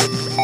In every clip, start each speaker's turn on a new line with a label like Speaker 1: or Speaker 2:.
Speaker 1: Yeah.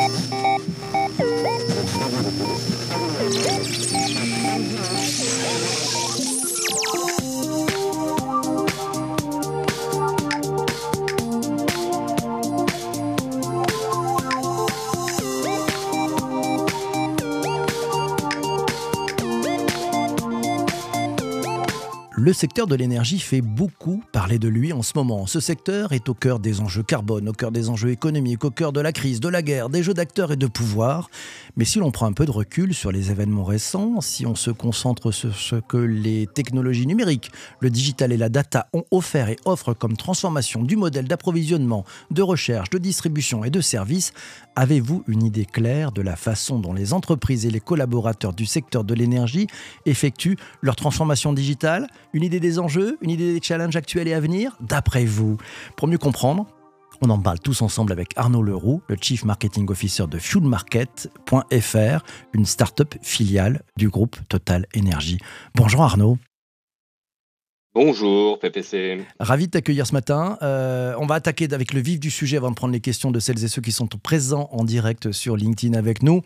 Speaker 1: Secteur de l'énergie fait beaucoup parler de lui en ce moment. Ce secteur est au cœur des enjeux carbone, au cœur des enjeux économiques, au cœur de la crise, de la guerre, des jeux d'acteurs et de pouvoir. Mais si l'on prend un peu de recul sur les événements récents, si on se concentre sur ce que les technologies numériques, le digital et la data ont offert et offrent comme transformation du modèle d'approvisionnement, de recherche, de distribution et de services, avez-vous une idée claire de la façon dont les entreprises et les collaborateurs du secteur de l'énergie effectuent leur transformation digitale? Idée des enjeux, une idée des challenges actuels et à venir, d'après vous Pour mieux comprendre, on en parle tous ensemble avec Arnaud Leroux, le Chief Marketing Officer de fuelmarket.fr, une start-up filiale du groupe Total Energy. Bonjour Arnaud.
Speaker 2: Bonjour PPC.
Speaker 1: Ravi de t'accueillir ce matin. Euh, on va attaquer avec le vif du sujet avant de prendre les questions de celles et ceux qui sont présents en direct sur LinkedIn avec nous.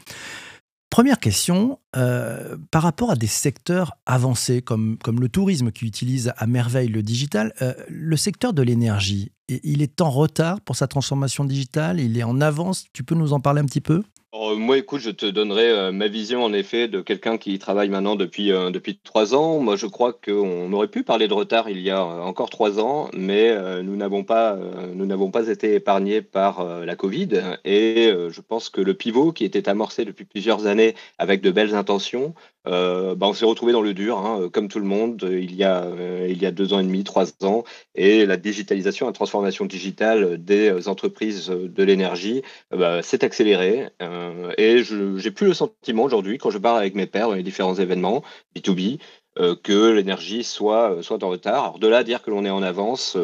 Speaker 1: Première question, euh, par rapport à des secteurs avancés comme, comme le tourisme qui utilise à merveille le digital, euh, le secteur de l'énergie, il est en retard pour sa transformation digitale, il est en avance, tu peux nous en parler un petit peu?
Speaker 2: Euh, moi, écoute, je te donnerai euh, ma vision en effet de quelqu'un qui travaille maintenant depuis euh, depuis trois ans. Moi, je crois qu'on aurait pu parler de retard il y a encore trois ans, mais nous n'avons pas nous n'avons pas été épargnés par la Covid. Et je pense que le pivot qui était amorcé depuis plusieurs années avec de belles intentions, bah, on s'est retrouvé dans le dur, hein, comme tout le monde, il y a il y a deux ans et demi, trois ans, et la digitalisation, la transformation digitale des entreprises de l'énergie bah, s'est accélérée. Euh, et j'ai plus le sentiment aujourd'hui, quand je parle avec mes pairs dans les différents événements B2B, euh, que l'énergie soit, euh, soit en retard. Alors de là dire que l'on est en avance,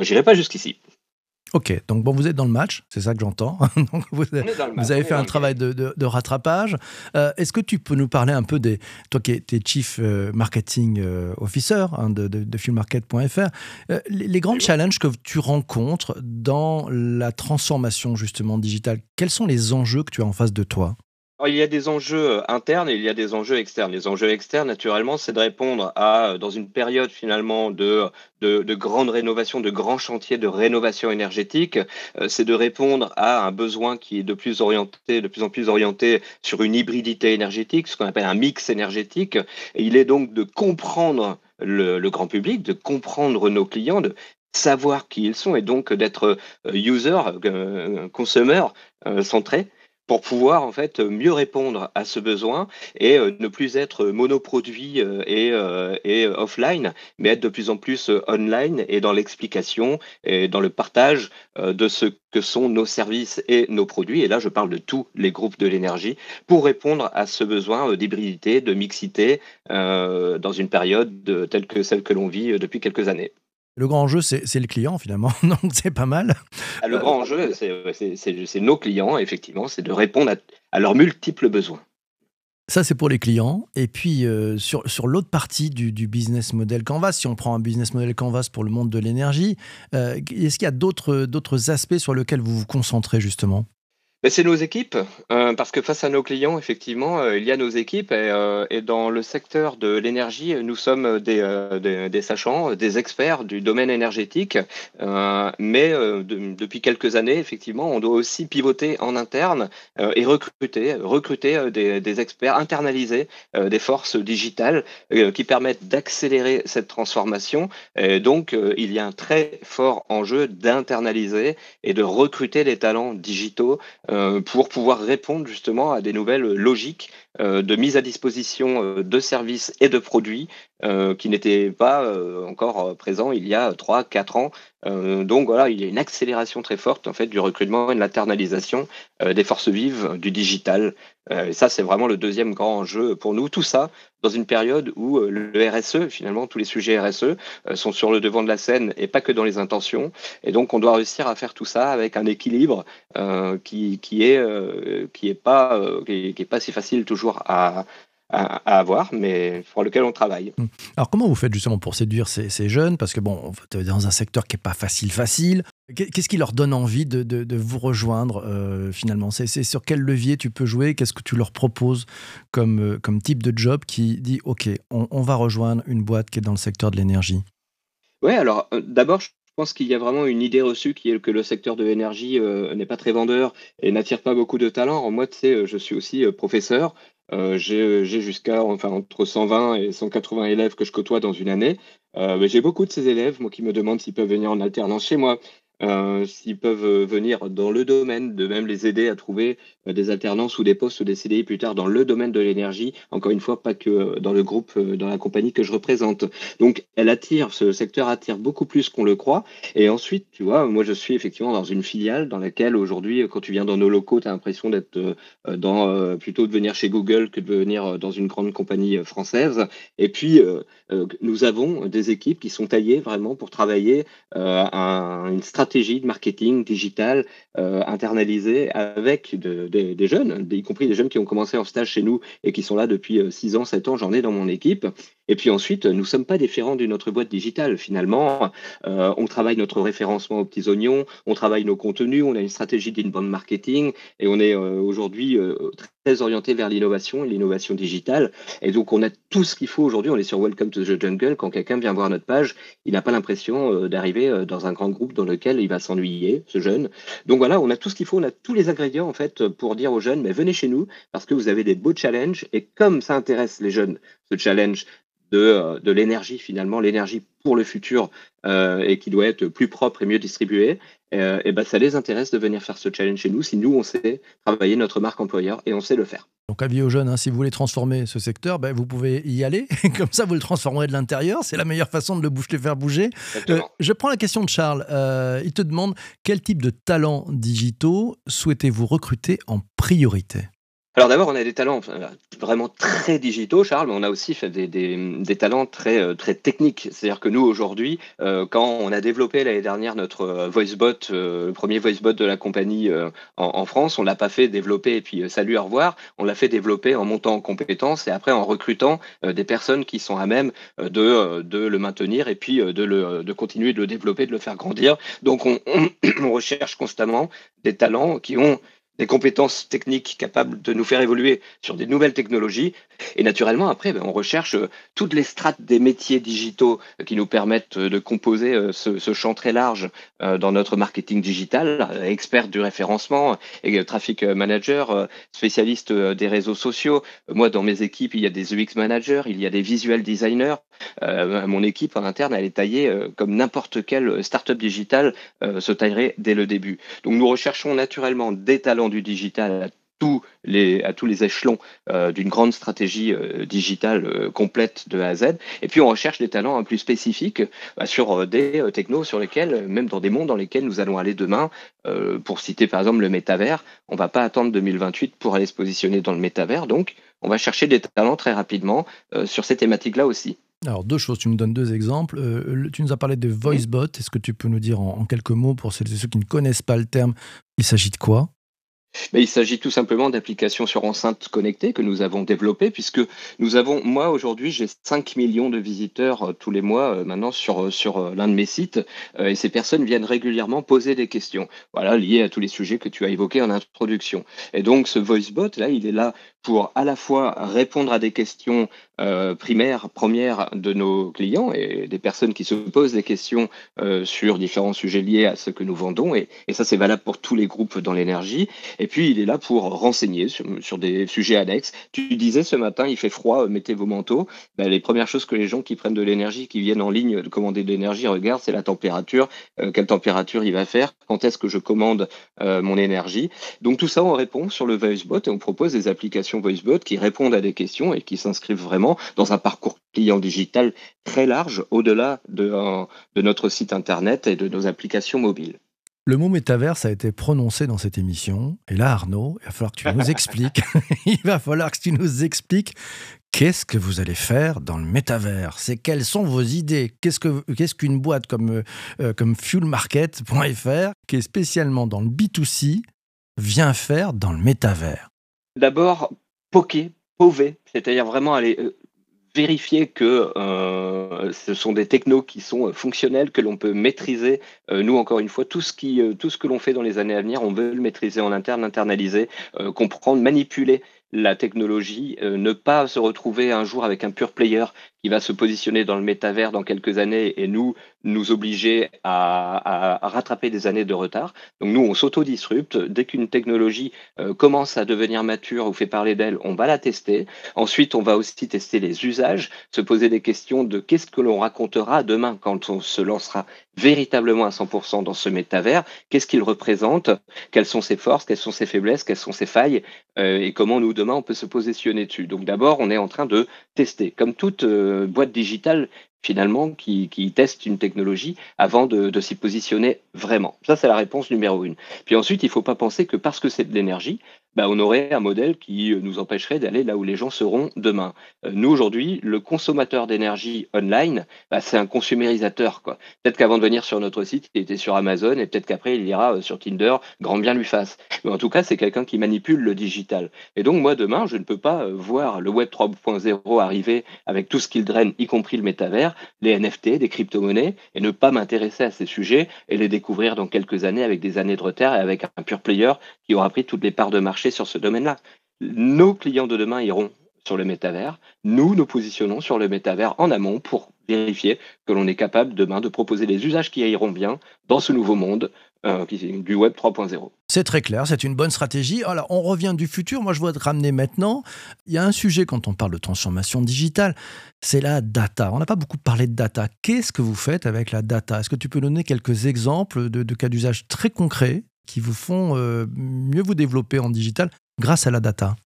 Speaker 2: j'irai pas jusqu'ici.
Speaker 1: Ok, donc bon, vous êtes dans le match, c'est ça que j'entends. vous, vous, avez fait un travail de, de, rattrapage. Est-ce que tu peux nous parler un peu des. Toi qui es, Chief Marketing Officer hein, de, de, filmmarket.fr, les, les, grands challenges que tu rencontres dans la transformation justement digitale, quels sont les enjeux que tu as en face de toi?
Speaker 2: Il y a des enjeux euh, internes et il y a des enjeux externes. Les enjeux externes, naturellement, c'est de répondre à, euh, dans une période finalement de, de, de grande rénovation, de grands chantiers de rénovation énergétique, euh, c'est de répondre à un besoin qui est de plus orienté, de plus en plus orienté sur une hybridité énergétique, ce qu'on appelle un mix énergétique. Il est donc de comprendre le grand public, de comprendre nos clients, de savoir qui ils sont et donc d'être user, consommateur centré pour pouvoir en fait mieux répondre à ce besoin et euh, ne plus être monoproduit euh, et, euh, et offline, mais être de plus en plus online et dans l'explication et dans le partage de ce que sont nos services et nos produits. Et là, je parle de tous les groupes de l'énergie pour répondre à ce besoin d'hybridité, de mixité dans une période telle que celle que l'on vit depuis quelques années.
Speaker 1: Le grand enjeu, c'est le client finalement, donc c'est pas mal.
Speaker 2: Ah, le grand enjeu, c'est nos clients, effectivement, c'est de répondre à, leurs multiples besoins.
Speaker 1: Ça, c'est pour les clients. Et puis, euh, sur, sur l'autre partie du, business model Canvas, si on prend un business model Canvas pour le monde de l'énergie, euh, est-ce qu'il y a d'autres aspects sur lesquels vous vous concentrez justement?
Speaker 2: C'est nos équipes, euh, parce que face à nos clients, effectivement, euh, il y a nos équipes et, euh, et, dans le secteur de l'énergie, nous sommes des, des, des, sachants, des experts du domaine énergétique, mais depuis quelques années, effectivement, on doit aussi pivoter en interne et recruter, recruter des, des experts, internaliser des forces digitales qui permettent d'accélérer cette transformation. Et donc, il y a un très fort enjeu d'internaliser et de recruter des talents digitaux pour pouvoir répondre justement à des nouvelles logiques euh, de mise à disposition euh, de services et de produits qui n'étaient pas encore présents il y a 3-4 ans. Donc voilà, il y a une accélération très forte en fait du recrutement et de l'internalisation des forces vives du digital. et ça, c'est vraiment le deuxième grand enjeu pour nous. Tout ça dans une période où le RSE, finalement, tous les sujets RSE sont sur le devant de la scène et pas que dans les intentions. Et donc, on doit réussir à faire tout ça avec un équilibre qui, qui est qui est pas qui est, pas si facile toujours à à, avoir, mais pour lequel on travaille. Mmh.
Speaker 1: Alors comment vous faites justement pour séduire ces, jeunes? Parce que bon, vous êtes dans un secteur qui n'est pas facile, facile. Qu'est-ce qui leur donne envie de, vous rejoindre euh, finalement? C'est sur quel levier tu peux jouer? Qu'est-ce que tu leur proposes comme, euh, comme type de job qui dit OK, on, va rejoindre une boîte qui est dans le secteur de l'énergie?
Speaker 2: Oui, alors euh, d'abord, je pense qu'il y a vraiment une idée reçue qui est que le secteur de l'énergie n'est pas très vendeur et n'attire pas beaucoup de talents. Moi, tu sais, je suis aussi professeur. J'ai jusqu'à enfin entre 120 et 180 élèves que je côtoie dans une année. j'ai beaucoup de ces élèves, moi, qui me demandent s'ils peuvent venir en alternance chez moi. Euh, s'ils peuvent euh, venir dans le domaine, de même les aider à trouver euh, des alternances ou des postes ou des CDI plus tard dans le domaine de l'énergie. Encore une fois, pas que dans le groupe, dans la compagnie que je représente. Donc, elle attire, ce secteur attire beaucoup plus qu'on le croit. Et ensuite, tu vois, moi, je suis effectivement dans une filiale dans laquelle aujourd'hui, quand tu viens dans nos locaux, tu as l'impression d'être plutôt de venir chez Google que de venir dans une grande compagnie française. Et puis, nous avons des équipes qui sont taillées vraiment pour travailler à une stratégie stratégie de marketing digital euh, avec des jeunes, y compris des jeunes qui ont commencé en stage chez nous et qui sont là depuis 6 euh, ans, 7 ans, j'en ai dans mon équipe. Et puis ensuite, nous ne sommes pas différents d'une autre boîte digitale. Finalement, euh, on travaille notre référencement aux petits oignons, on travaille nos contenus, on a une stratégie d'inbound marketing et on est aujourd'hui très orienté vers l'innovation et l'innovation digitale. Et donc, on a tout ce qu'il faut aujourd'hui. On est sur Welcome to the Jungle. Quand quelqu'un vient voir notre page, il n'a pas l'impression d'arriver dans un grand groupe dans lequel il va s'ennuyer, ce jeune. Donc voilà, on a tout ce qu'il faut, on a tous les ingrédients en fait pour dire aux jeunes, mais venez chez nous parce que vous avez des beaux challenges et comme ça intéresse les jeunes, ce challenge de, euh, de l'énergie finalement, l'énergie pour le futur euh, et qui doit être plus propre et mieux distribuée, euh, et ben ça les intéresse de venir faire ce challenge chez nous si nous on sait travailler notre marque employeur et on sait le faire.
Speaker 1: Donc avis aux jeunes, hein, si vous voulez transformer ce secteur, ben, vous pouvez y aller. Comme ça, vous le transformerez de l'intérieur. C'est la meilleure façon de le bouger, faire bouger. Euh, je prends la question de Charles. Il te demande quel type de talents digitaux souhaitez-vous recruter en priorité?
Speaker 2: Alors d'abord, on a des talents vraiment très digitaux, Charles, mais on a aussi fait des, talents très, euh, très techniques. C'est-à-dire que nous, aujourd'hui, euh, quand on a développé l'année dernière notre euh, VoiceBot, le premier VoiceBot de la compagnie en, France, on l'a pas fait développer et puis salut, au revoir. On l'a fait développer en montant en compétences et après en recrutant des personnes qui sont à même de, de le maintenir et puis de, le, de continuer de le développer, de le faire grandir. Donc on, on recherche constamment des talents qui ont des compétences techniques capables de nous faire évoluer sur des nouvelles technologies. Et naturellement, après, ben, on recherche euh, toutes les strates des métiers digitaux qui nous permettent euh, de composer euh, ce, champ très large dans notre marketing digital, expert du référencement, et traffic manager, spécialiste des réseaux sociaux. Moi, dans mes équipes, il y a des UX managers, il y a des visual designers. mon équipe en interne, elle est taillée comme n'importe quelle startup digitale se taillerait dès le début. Donc, nous recherchons naturellement des talents du digital à tous les, à tous les échelons euh, d'une grande stratégie euh, digitale euh, complète de A à Z. Et puis on recherche des talents plus spécifiques bah, sur des technos sur lesquels, même dans des mondes dans lesquels nous allons aller demain, pour citer par exemple le métavers, on ne va pas attendre 2028 pour aller se positionner dans le métavers. Donc on va chercher des talents très rapidement sur ces thématiques-là aussi.
Speaker 1: Alors, deux choses, tu me donnes deux exemples. tu nous as parlé de VoiceBot. Est-ce que tu peux nous dire en, en, quelques mots, pour celles et ceux qui ne connaissent pas le terme, il s'agit de quoi?
Speaker 2: Mais il s'agit tout simplement d'applications sur enceinte connectée que nous avons développées, puisque nous avons, moi aujourd'hui, j'ai 5 millions de visiteurs euh, tous les mois euh, maintenant sur, euh, sur l'un de mes sites, et ces personnes viennent régulièrement poser des questions, voilà, liées à tous les sujets que tu as évoqués en introduction. Et donc ce VoiceBot, là, il est là pour à la fois répondre à des questions euh, primaires, premières de nos clients et des personnes qui se posent des questions euh, sur différents sujets liés à ce que nous vendons. Et, ça, c'est valable pour tous les groupes dans l'énergie. Et puis, il est là pour renseigner sur, des sujets annexes. Tu disais ce matin, il fait froid, mettez vos manteaux. Ben, les premières choses que les gens qui prennent de l'énergie, qui viennent en ligne de commander de l'énergie, regardent, c'est la température. Euh, quelle température il va faire Quand est-ce que je commande mon énergie Donc tout ça, on répond sur le VoiceBot et on propose des applications VoiceBot qui répondent à des questions et qui s'inscrivent vraiment dans un parcours client digital très large au-delà de, de notre site internet et de nos applications mobiles.
Speaker 1: Le mot métaverse a été prononcé dans cette émission. Et là, Arnaud, il va falloir que tu nous expliques. il va falloir que tu nous expliques qu'est-ce que vous allez faire dans le métavers. C'est quelles sont vos idées Qu'est-ce que qu'est-ce qu'une boîte comme euh, comme fuelmarket.fr qui est spécialement dans le B2C vient faire dans le métavers
Speaker 2: D'abord, poker, pauver c'est-à-dire vraiment aller vérifier que euh, ce sont des technos qui sont euh, fonctionnels, que l'on peut maîtriser. Euh, nous, encore une fois, tout ce, qui, tout ce que l'on fait dans les années à venir, on veut le maîtriser en interne, internaliser, comprendre, manipuler la technologie, ne pas se retrouver un jour avec un pure player qui va se positionner dans le métavers dans quelques années et nous, nous obliger à, rattraper des années de retard. Donc nous, on s'auto-disrupte. Dès qu'une technologie euh, commence à devenir mature ou fait parler d'elle, on va la tester. Ensuite, on va aussi tester les usages, se poser des questions de qu'est-ce que l'on racontera demain quand on se lancera véritablement à 100% dans ce métavers, qu'est-ce qu'il représente, quelles sont ses forces, quelles sont ses faiblesses, quelles sont ses failles, euh, et comment nous, demain, on peut se positionner dessus? Donc d'abord, on est en train de tester. Comme toute euh, boîte digitale finalement qui, teste une technologie avant de, s'y positionner vraiment. Ça, c'est la réponse numéro une. Puis ensuite, il ne faut pas penser que parce que c'est de l'énergie, bah, on aurait un modèle qui euh, nous empêcherait d'aller là où les gens seront demain. Euh, nous, aujourd'hui, le consommateur d'énergie online, bah, c'est un consumérisateur. Peut-être qu'avant de venir sur notre site, il était sur Amazon et peut-être qu'après, il ira euh, sur Tinder, grand bien lui fasse. Mais en tout cas, c'est quelqu'un qui manipule le digital. Et donc, moi, demain, je ne peux pas voir le Web 3.0 arriver avec tout ce qu'il draine, y compris le métavers, les NFT, des crypto-monnaies, et ne pas m'intéresser à ces sujets et les découvrir dans quelques années avec des années de retard et avec un pur player qui aura pris toutes les parts de marché sur ce domaine-là. Nos clients de demain iront sur le métavers. Nous nous positionnons sur le métavers en amont pour vérifier que l'on est capable demain de proposer les usages qui iront bien dans ce nouveau monde euh, du Web 3.0.
Speaker 1: C'est très clair, c'est une bonne stratégie. Alors, on revient du futur. Moi, je voudrais te ramener maintenant. Il y a un sujet quand on parle de transformation digitale, c'est la data. On n'a pas beaucoup parlé de data. Qu'est-ce que vous faites avec la data? Est-ce que tu peux donner quelques exemples de cas d'usage très concrets? Qui vous font euh, mieux vous développer en digital grâce à la data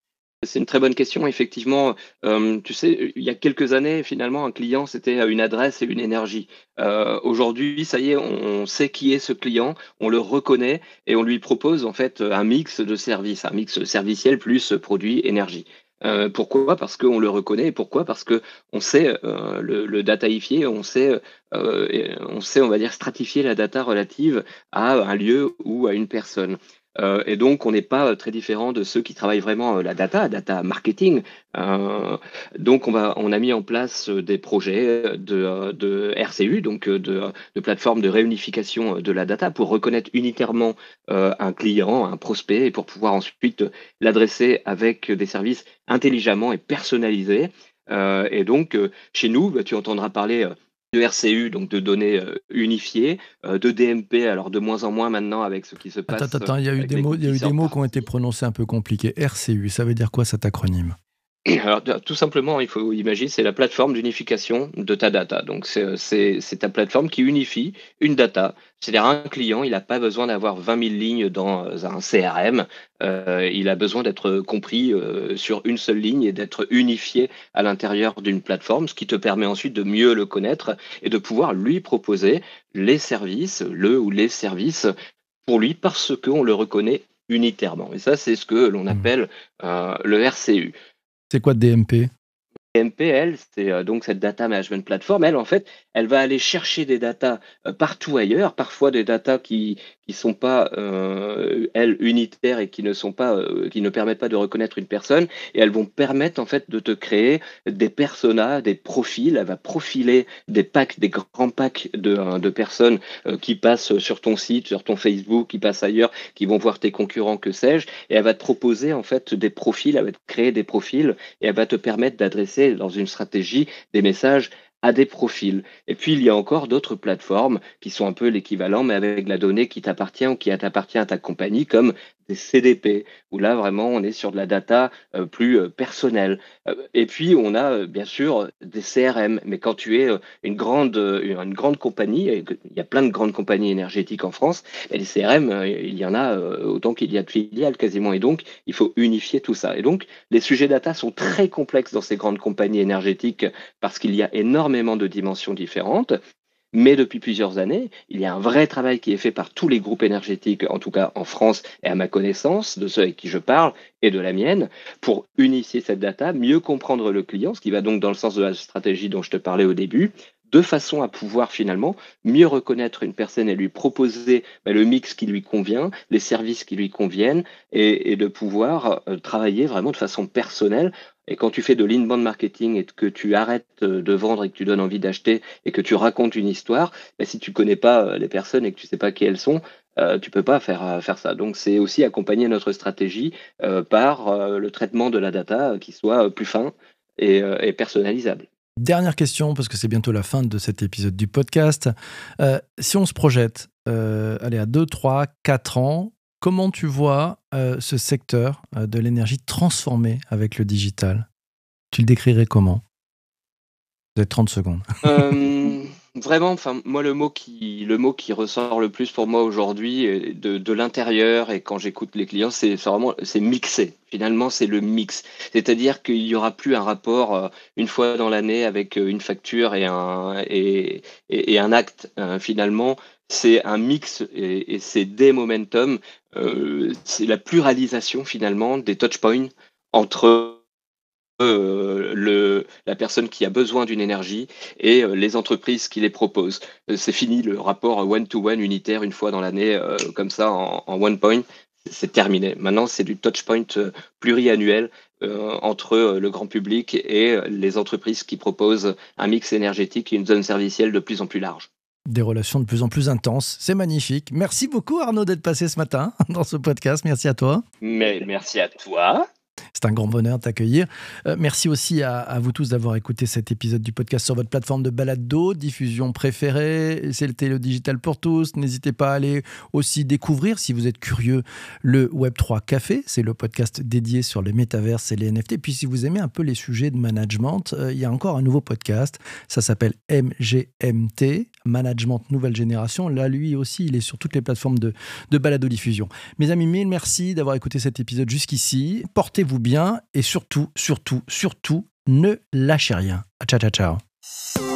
Speaker 2: c'est une très bonne question. Effectivement, euh, tu sais, il y a quelques années, finalement, un client, c'était une adresse et une énergie. Euh, aujourd'hui, ça y est, on, sait qui est ce client, on le reconnaît et on lui propose en fait un mix de services, un mix serviciel plus produit énergie. Pourquoi? Parce qu'on le reconnaît. pourquoi? Parce que on sait le, le, dataifier, on sait, on sait, on va dire, stratifier la data relative à un lieu ou à une personne. Euh, et donc, on n'est pas euh, très différent de ceux qui travaillent vraiment euh, la data, data marketing. donc, on, a mis en place des projets de, RCU, donc de, de plateforme de réunification de la data pour reconnaître unitairement un client, un prospect, et pour pouvoir ensuite l'adresser avec des services intelligemment et personnalisés. et donc, chez nous, bah, tu entendras parler de RCU, donc de données euh, unifiées, euh, de DMP, alors de moins en moins maintenant avec ce qui se passe.
Speaker 1: Attends, attends, il y a eu des mots, il y a eu des mots qui ont été prononcés un peu compliqués. RCU, ça veut dire quoi cet acronyme?
Speaker 2: Alors, tout simplement, il faut imaginer, c'est la plateforme d'unification de ta data. Donc, c'est ta plateforme qui unifie une data. C'est-à-dire, un client, il n'a pas besoin d'avoir 20 000 lignes dans un CRM. Euh, il a besoin d'être compris euh, sur une seule ligne et d'être unifié à l'intérieur d'une plateforme, ce qui te permet ensuite de mieux le connaître et de pouvoir lui proposer les services, le ou les services pour lui parce qu'on le reconnaît unitairement. Et ça, c'est ce que l'on mmh. appelle euh, le RCU.
Speaker 1: C'est quoi DMP
Speaker 2: MPL, c'est euh, donc cette data management platform, elle, en fait, elle va aller chercher des datas euh, partout ailleurs, parfois des datas qui ne sont pas, euh, elles, unitaires et qui ne, sont pas, qui ne permettent pas de reconnaître une personne, et elles vont permettre, en fait, de te créer des personas, des profils, elle va profiler des packs, des grands packs de, de personnes qui passent sur ton site, sur ton Facebook, qui passent ailleurs, qui vont voir tes concurrents, que sais-je, et elle va te proposer, en fait, des profils, elle va te créer des profils, et elle va te permettre d'adresser dans une stratégie des messages à des profils. Et puis, il y a encore d'autres plateformes qui sont un peu l'équivalent, mais avec la donnée qui t'appartient ou qui t'appartient à ta compagnie, comme des CDP, où là, vraiment, on est sur de la data euh, plus euh, personnelle. Euh, et puis, on a bien sûr des CRM, mais quand tu es une, grande, une grande compagnie, il y a plein de grandes compagnies énergétiques en France, et les CRM, il y en a autant qu'il y a de filiales quasiment, et donc, il faut unifier tout ça. Et donc, les sujets data sont très complexes dans ces grandes compagnies énergétiques parce qu'il y a énormément de dimensions différentes. Mais depuis plusieurs années, il y a un vrai travail qui est fait par tous les groupes énergétiques, en tout cas en France et à ma connaissance, de ceux avec qui je parle et de la mienne, pour unifier cette data, mieux comprendre le client, ce qui va donc dans le sens de la stratégie dont je te parlais au début, de façon à pouvoir finalement mieux reconnaître une personne et lui proposer bah, le mix qui lui convient, les services qui lui conviennent, et, de pouvoir euh, travailler vraiment de façon personnelle Et quand tu fais de l'inbound marketing et que tu arrêtes de vendre et que tu donnes envie d'acheter et que tu racontes une histoire, ben, si tu connais pas les personnes et que tu sais pas qui elles sont, euh, tu peux pas faire, faire ça. Donc c'est aussi accompagner notre stratégie par le traitement de la data qui soit plus fin et, et personnalisable.
Speaker 1: Dernière question, parce que c'est bientôt la fin de cet épisode du podcast. si on se projette, allez, à 2, 3, 4 ans, Comment tu vois euh, ce secteur euh, de l'énergie transformé avec le digital? Tu le décrirais comment? Vous avez 30 secondes.
Speaker 2: Euh, vraiment, moi, le mot, qui, le mot qui ressort le plus pour moi aujourd'hui, de, de l'intérieur et quand j'écoute les clients, c'est vraiment c'est mixé. Finalement, c'est le mix. C'est-à-dire qu'il n'y aura plus un rapport une fois dans l'année avec une facture et un, et, et un acte. finalement, c'est un mix et, c'est des momentum. Euh, c'est la pluralisation finalement des touchpoints entre euh, la personne qui a besoin d'une énergie et euh, les entreprises qui les proposent. c'est fini le rapport one-to-one unitaire une fois dans l'année, comme ça en, one point. C'est terminé. Maintenant, c'est du touchpoint pluriannuel entre le grand public et les entreprises qui proposent un mix énergétique et une zone servicielle de plus en plus large
Speaker 1: des relations de plus en plus intenses. C'est magnifique. Merci beaucoup Arnaud d'être passé ce matin dans ce podcast. Merci à toi.
Speaker 2: Mais merci à toi.
Speaker 1: C'est un grand bonheur de t'accueillir. Euh, merci aussi à, vous tous d'avoir écouté cet épisode du podcast sur votre plateforme de balade d'eau, diffusion préférée. C'est le Digital pour tous. N'hésitez pas à aller aussi découvrir, si vous êtes curieux, le Web3 Café. C'est le podcast dédié sur les métaverses et les NFT. Puis si vous aimez un peu les sujets de management, euh, il y a encore un nouveau podcast. Ça s'appelle MGMT, Management Nouvelle Génération. Là, lui aussi, il est sur toutes les plateformes de, de balado diffusion. Mes amis, mille merci d'avoir écouté cet épisode jusqu'ici. Bien et surtout, surtout, surtout, ne lâchez rien. Ciao, ciao, ciao.